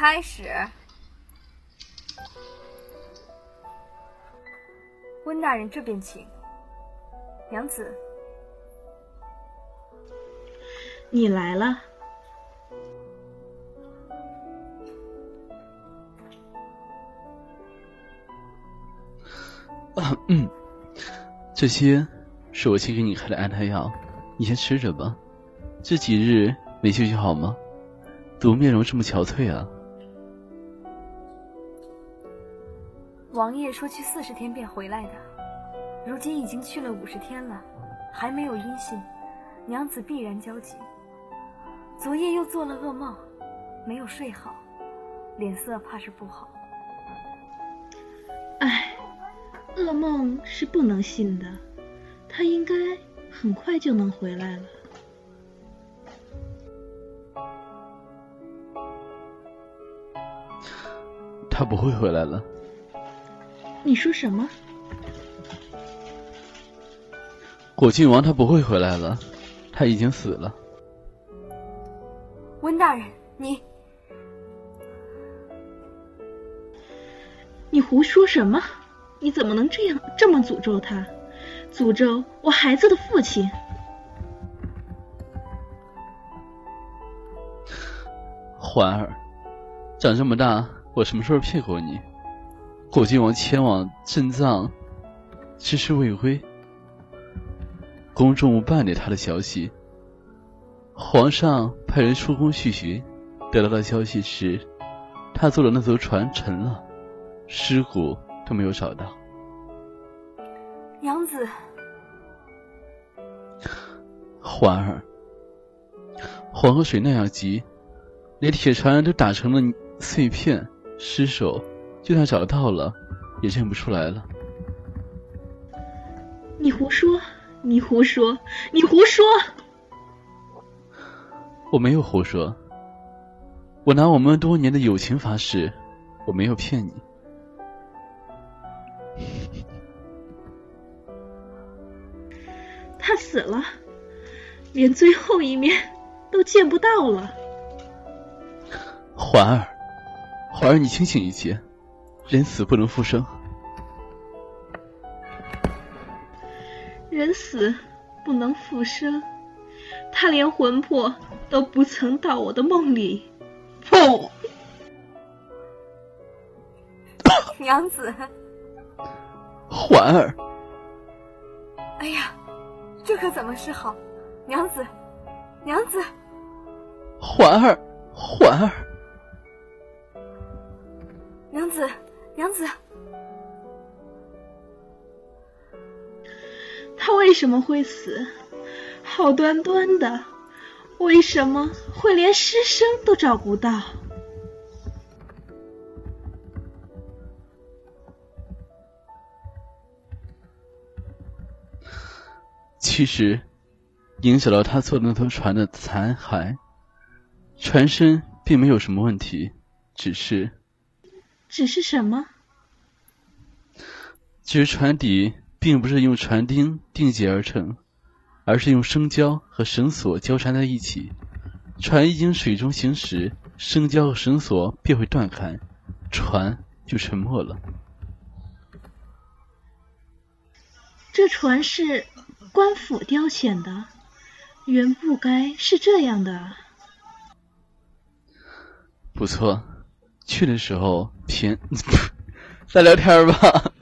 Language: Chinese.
开始。温大人这边请。娘子，你来了。嗯，这些是我新给你开的安胎药，你先吃着吧。这几日没休息好吗？怎么面容这么憔悴啊？王爷说去四十天便回来的，如今已经去了五十天了，还没有音信，娘子必然焦急。昨夜又做了噩梦，没有睡好，脸色怕是不好。唉，噩梦是不能信的，他应该很快就能回来了。他不会回来了。你说什么？果郡王他不会回来了，他已经死了。温大人，你你胡说什么？你怎么能这样这么诅咒他？诅咒我孩子的父亲？环儿，长这么大，我什么时候骗过你？果郡王迁往镇藏，迟迟未归。宫中办理他的消息，皇上派人出宫去寻，得到的消息是，他坐的那艘船沉了，尸骨都没有找到。娘子，环儿，黄河水那样急，连铁船都打成了碎片，尸首就算找到了，也认不出来了。你胡说！你胡说！你胡说！我没有胡说，我拿我们多年的友情发誓，我没有骗你。他死了，连最后一面都见不到了。环儿，环儿，你清醒一些，人死不能复生。人死不能复生，他连魂魄都不曾到我的梦里。不，娘子，环儿，哎呀，这可怎么是好？娘子，娘子，环儿，环儿，娘子，娘子。他为什么会死？好端端的，为什么会连尸身都找不到？其实，影响到他坐的那艘船的残骸，船身并没有什么问题，只是，只是什么？只是船底。并不是用船钉钉结而成，而是用生胶和绳索交缠在一起。船一经水中行驶，生胶和绳索便会断开，船就沉没了。这船是官府雕遣的，原不该是这样的。不错，去的时候偏，再聊天吧。